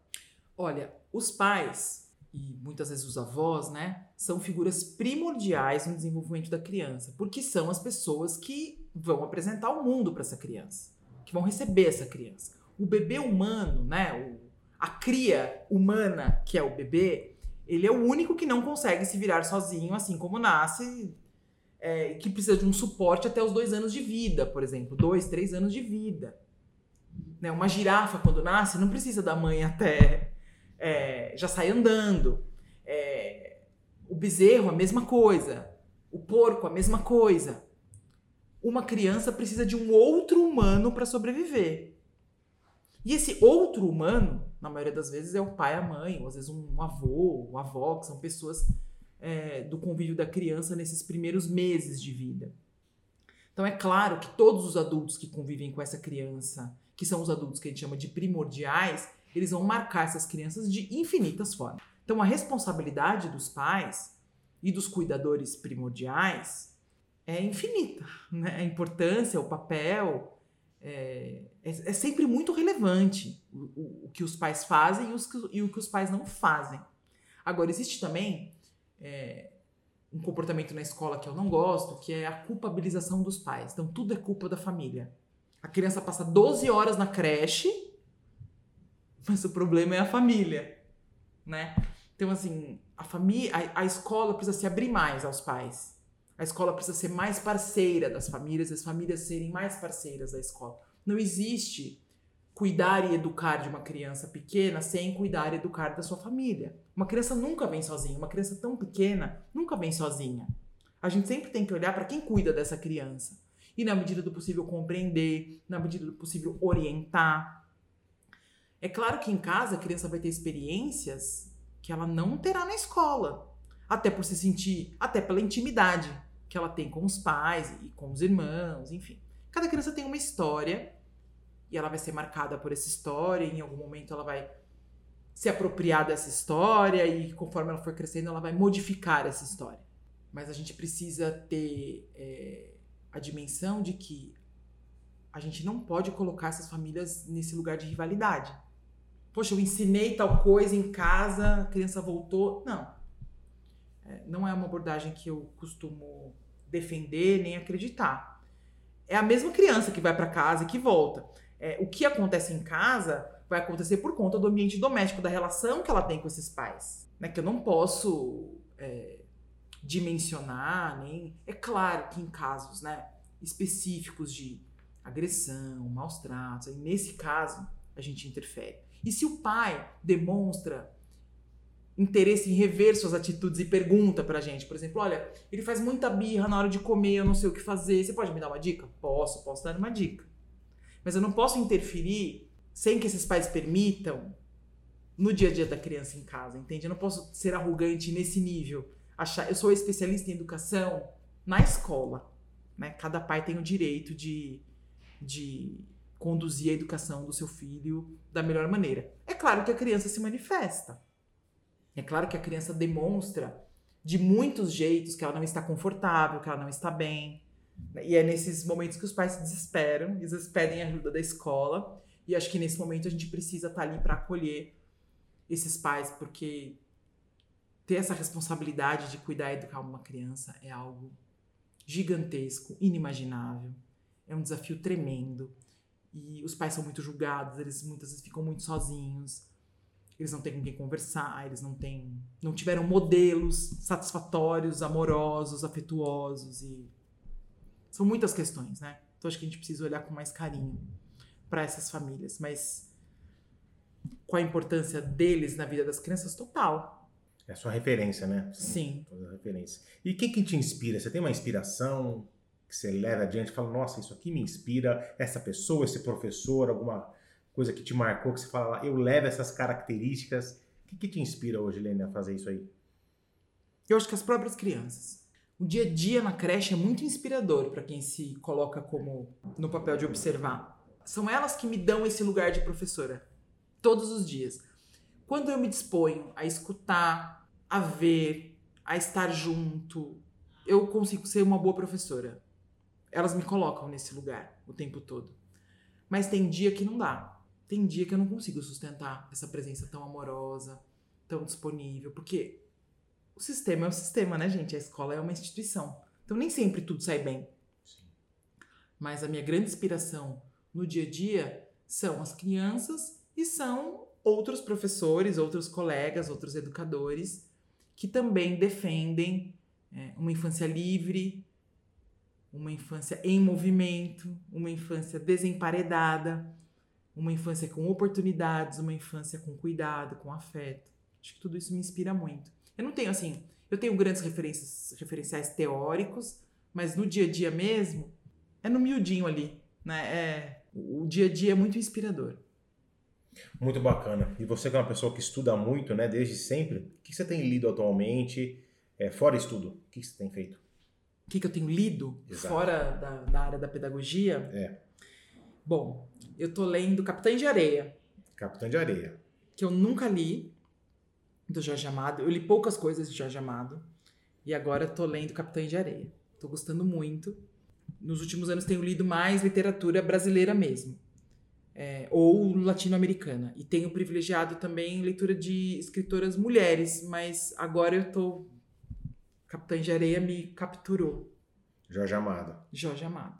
Olha, os pais e muitas vezes os avós, né, são figuras primordiais no desenvolvimento da criança, porque são as pessoas que vão apresentar o mundo para essa criança, que vão receber essa criança. O bebê humano, né, o, a cria humana que é o bebê, ele é o único que não consegue se virar sozinho, assim como nasce é, que precisa de um suporte até os dois anos de vida, por exemplo, dois, três anos de vida. Né? Uma girafa, quando nasce, não precisa da mãe até é, já sai andando. É, o bezerro, a mesma coisa. O porco, a mesma coisa. Uma criança precisa de um outro humano para sobreviver. E esse outro humano, na maioria das vezes, é o pai, a mãe, ou às vezes um avô, uma avó, que são pessoas é, do convívio da criança nesses primeiros meses de vida. Então é claro que todos os adultos que convivem com essa criança, que são os adultos que a gente chama de primordiais, eles vão marcar essas crianças de infinitas formas. Então a responsabilidade dos pais e dos cuidadores primordiais é infinita. Né? A importância, o papel é, é, é sempre muito relevante o, o, o, que os pais fazem e, os, e o que os pais não fazem. Agora, existe também é, um comportamento na escola que eu não gosto, que é a culpabilização dos pais. Então, tudo é culpa da família. A criança passa 12 horas na creche, mas o problema é a família, né? Então, assim, a família, a, escola precisa se abrir mais aos pais. A escola precisa ser mais parceira das famílias, as famílias serem mais parceiras da escola. Não existe cuidar e educar de uma criança pequena sem cuidar e educar da sua família. Uma criança nunca vem sozinha, uma criança tão pequena nunca vem sozinha. A gente sempre tem que olhar para quem cuida dessa criança. E na medida do possível compreender, na medida do possível orientar. É claro que em casa a criança vai ter experiências que ela não terá na escola, até por se sentir, até pela intimidade que ela tem com os pais e com os irmãos, enfim. Cada criança tem uma história e ela vai ser marcada por essa história, em algum momento ela vai se apropriar dessa história e conforme ela for crescendo ela vai modificar essa história. Mas a gente precisa ter é, a dimensão de que a gente não pode colocar essas famílias nesse lugar de rivalidade. Poxa, eu ensinei tal coisa em casa, a criança voltou. Não. É, não é uma abordagem que eu costumo defender nem acreditar. É a mesma criança que vai para casa e que volta. É, o que acontece em casa vai acontecer por conta do ambiente doméstico, da relação que ela tem com esses pais. Né? Que eu não posso é, dimensionar, nem. É claro que em casos né, específicos de agressão, maus tratos, nesse caso a gente interfere. E se o pai demonstra interesse em rever suas atitudes e pergunta pra gente, por exemplo, olha, ele faz muita birra na hora de comer, eu não sei o que fazer, você pode me dar uma dica? Posso, posso dar uma dica. Mas eu não posso interferir sem que esses pais permitam no dia a dia da criança em casa, entende? Eu não posso ser arrogante nesse nível. Achar, eu sou especialista em educação na escola, né? Cada pai tem o direito de, de conduzir a educação do seu filho da melhor maneira. É claro que a criança se manifesta. É claro que a criança demonstra de muitos jeitos que ela não está confortável, que ela não está bem. E é nesses momentos que os pais se desesperam, eles pedem ajuda da escola e acho que nesse momento a gente precisa estar tá ali para acolher esses pais, porque ter essa responsabilidade de cuidar e educar uma criança é algo gigantesco, inimaginável. É um desafio tremendo. E os pais são muito julgados, eles muitas vezes ficam muito sozinhos. Eles não têm com quem conversar, eles não têm, não tiveram modelos satisfatórios, amorosos, afetuosos e são muitas questões, né? Então acho que a gente precisa olhar com mais carinho para essas famílias, mas qual a importância deles na vida das crianças total. É a sua referência, né? Sim. Toda referência. E o que, que te inspira? Você tem uma inspiração que você leva adiante fala, nossa, isso aqui me inspira, essa pessoa, esse professor, alguma coisa que te marcou, que você fala, eu levo essas características. O que, que te inspira hoje, Helena, a fazer isso aí? Eu acho que as próprias crianças. O dia a dia na creche é muito inspirador para quem se coloca como no papel de observar. São elas que me dão esse lugar de professora. Todos os dias. Quando eu me disponho a escutar, a ver, a estar junto, eu consigo ser uma boa professora. Elas me colocam nesse lugar o tempo todo. Mas tem dia que não dá. Tem dia que eu não consigo sustentar essa presença tão amorosa, tão disponível, porque o sistema é o sistema, né, gente? A escola é uma instituição. Então nem sempre tudo sai bem. Sim. Mas a minha grande inspiração no dia a dia são as crianças e são outros professores, outros colegas, outros educadores que também defendem é, uma infância livre, uma infância em movimento, uma infância desemparedada, uma infância com oportunidades, uma infância com cuidado, com afeto. Acho que tudo isso me inspira muito. Eu não tenho assim, eu tenho grandes referências, referenciais teóricos, mas no dia a dia mesmo, é no miudinho ali, né? É o dia a dia é muito inspirador. Muito bacana. E você que é uma pessoa que estuda muito, né, desde sempre, o que você tem lido atualmente, é, fora estudo? O que você tem feito? O que, que eu tenho lido Exato. fora da, da, área da pedagogia? É. Bom, eu tô lendo Capitã de Areia. Capitã de Areia. Que eu nunca li, do Jorge Amado. Eu li poucas coisas de Jorge Amado. E agora tô lendo Capitã de Areia. Tô gostando muito nos últimos anos tenho lido mais literatura brasileira mesmo. É, ou latino-americana. E tenho privilegiado também leitura de escritoras mulheres, mas agora eu tô. Capitã de Areia me capturou. Jorge Amado. Jorge Amado.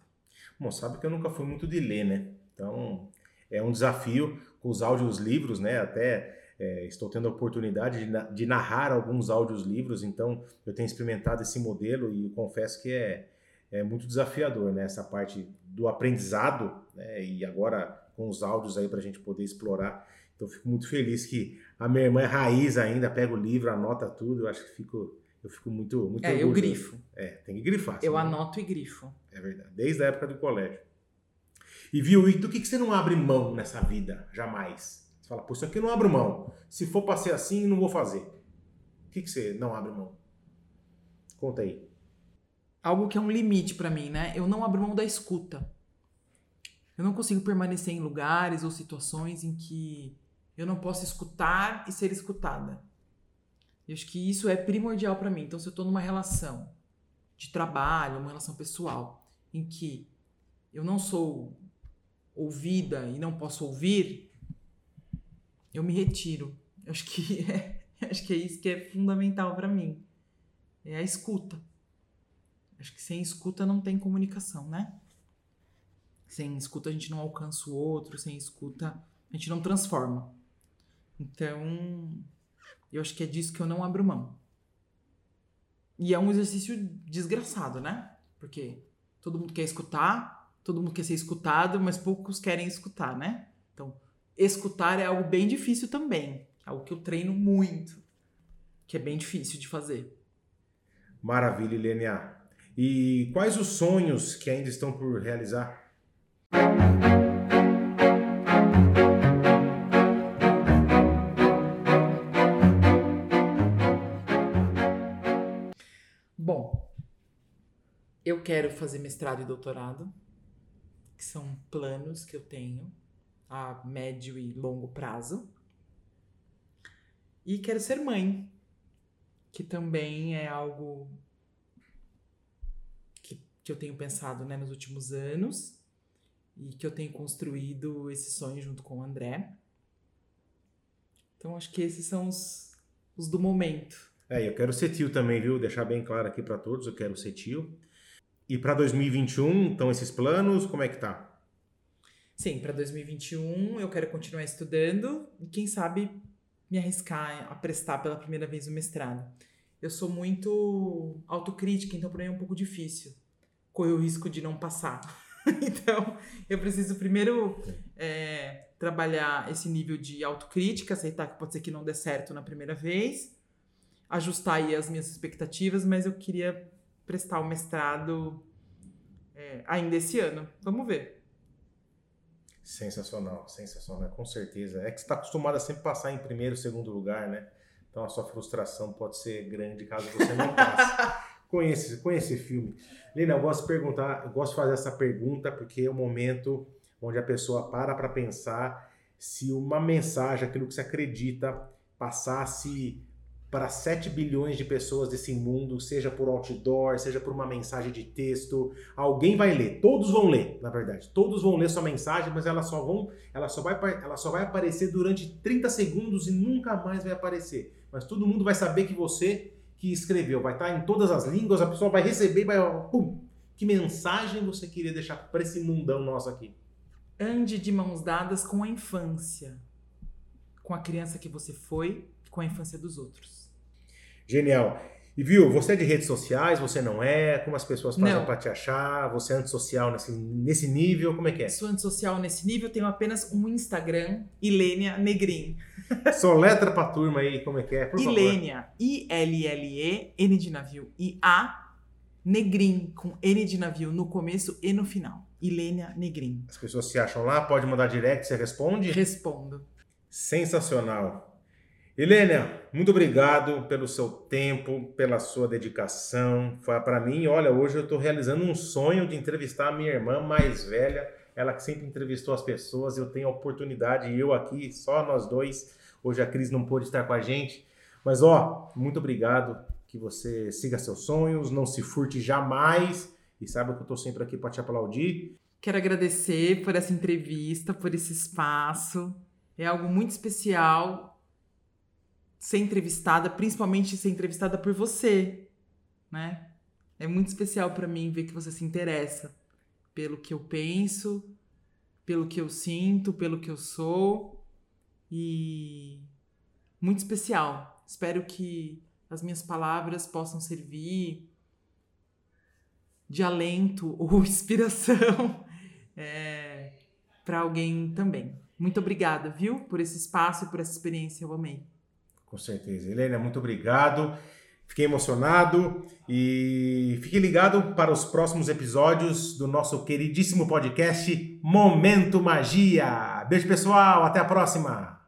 Bom, sabe que eu nunca fui muito de ler, né? Então é um desafio com os audiolivros, né? Até é, estou tendo a oportunidade de, de narrar alguns audiolivros, então eu tenho experimentado esse modelo e confesso que é, é muito desafiador, né? Essa parte do aprendizado, né? E agora com os áudios aí para a gente poder explorar. Então fico muito feliz que a minha irmã é raiz ainda, pega o livro, anota tudo. Eu acho que fico, eu fico muito, muito É, orgulhoso. eu grifo. É, tem que grifar. Eu anoto e grifo. É verdade. Desde a época do colégio. E viu, e do que, que você não abre mão nessa vida? Jamais. Você fala, pô, isso aqui eu não abro mão. Se for para ser assim, não vou fazer. O que, que você não abre mão? Conta aí algo que é um limite para mim, né? Eu não abro mão da escuta. Eu não consigo permanecer em lugares ou situações em que eu não posso escutar e ser escutada. Eu acho que isso é primordial para mim. Então, se eu tô numa relação de trabalho, uma relação pessoal, em que eu não sou ouvida e não posso ouvir, eu me retiro. Acho que é, acho que é isso que é fundamental para mim. É a escuta. Acho que sem escuta não tem comunicação, né? Sem escuta a gente não alcança o outro, sem escuta a gente não transforma. Então, eu acho que é disso que eu não abro mão. E é um exercício desgraçado, né? Porque todo mundo quer escutar, todo mundo quer ser escutado, mas poucos querem escutar, né? Então, escutar é algo bem difícil também. É algo que eu treino muito, que é bem difícil de fazer. Maravilha, Ilenia. E quais os sonhos que ainda estão por realizar? Eu quero fazer mestrado e doutorado, que são planos que eu tenho a médio e longo prazo. E quero ser mãe, que também é algo que, que eu tenho pensado né, nos últimos anos e que eu tenho construído esse sonho junto com o André. Então acho que esses são os, os do momento. É, eu quero ser tio também, viu? Deixar bem claro aqui para todos, eu quero ser tio. E para 2021, então esses planos, como é que tá? Sim, para 2021 eu quero continuar estudando e quem sabe me arriscar a prestar pela primeira vez o mestrado. Eu sou muito autocrítica, então para mim é um pouco difícil correr o risco de não passar. então, eu preciso primeiro é, trabalhar esse nível de autocrítica, aceitar que pode ser que não dê certo na primeira vez, ajustar aí as minhas expectativas, mas eu queria prestar o mestrado é, ainda esse ano. Vamos ver. Sensacional, sensacional, com certeza. É que você está acostumado a sempre passar em primeiro, segundo lugar, né? Então a sua frustração pode ser grande caso você não passe. conhece, conhece esse filme. Lina, eu gosto de perguntar, eu gosto de fazer essa pergunta porque é o momento onde a pessoa para para pensar se uma mensagem, aquilo que você acredita, passasse para 7 bilhões de pessoas desse mundo, seja por outdoor, seja por uma mensagem de texto, alguém vai ler, todos vão ler, na verdade. Todos vão ler sua mensagem, mas ela só vão, ela só vai, ela só vai aparecer durante 30 segundos e nunca mais vai aparecer. Mas todo mundo vai saber que você que escreveu, vai estar em todas as línguas, a pessoa vai receber, vai, pum, que mensagem você queria deixar para esse mundão nosso aqui? Ande de mãos dadas com a infância, com a criança que você foi, com a infância dos outros. Genial. E viu, você é de redes sociais, você não é? Como as pessoas fazem para te achar? Você é antissocial nesse, nesse nível? Como é que é? Sou antissocial nesse nível, tenho apenas um Instagram, Ilênia Negrin. Só letra pra turma aí, como é que é? Por Ilênia, I-L-L-E, N de navio, I-A, Negrin, com N de navio no começo e no final. Ilênia Negrin. As pessoas se acham lá, pode mandar direct, você responde? Respondo. Sensacional. Helena, muito obrigado pelo seu tempo, pela sua dedicação. Foi para mim, olha, hoje eu estou realizando um sonho de entrevistar a minha irmã mais velha, ela que sempre entrevistou as pessoas. Eu tenho a oportunidade, eu aqui, só nós dois. Hoje a Cris não pôde estar com a gente, mas ó, muito obrigado. Que você siga seus sonhos, não se furte jamais e saiba que eu estou sempre aqui para te aplaudir. Quero agradecer por essa entrevista, por esse espaço. É algo muito especial ser entrevistada, principalmente ser entrevistada por você, né? É muito especial para mim ver que você se interessa pelo que eu penso, pelo que eu sinto, pelo que eu sou e muito especial. Espero que as minhas palavras possam servir de alento ou inspiração é, para alguém também. Muito obrigada, viu, por esse espaço e por essa experiência. Eu amei. Com certeza. Helena, muito obrigado. Fiquei emocionado e fique ligado para os próximos episódios do nosso queridíssimo podcast Momento Magia. Beijo, pessoal. Até a próxima.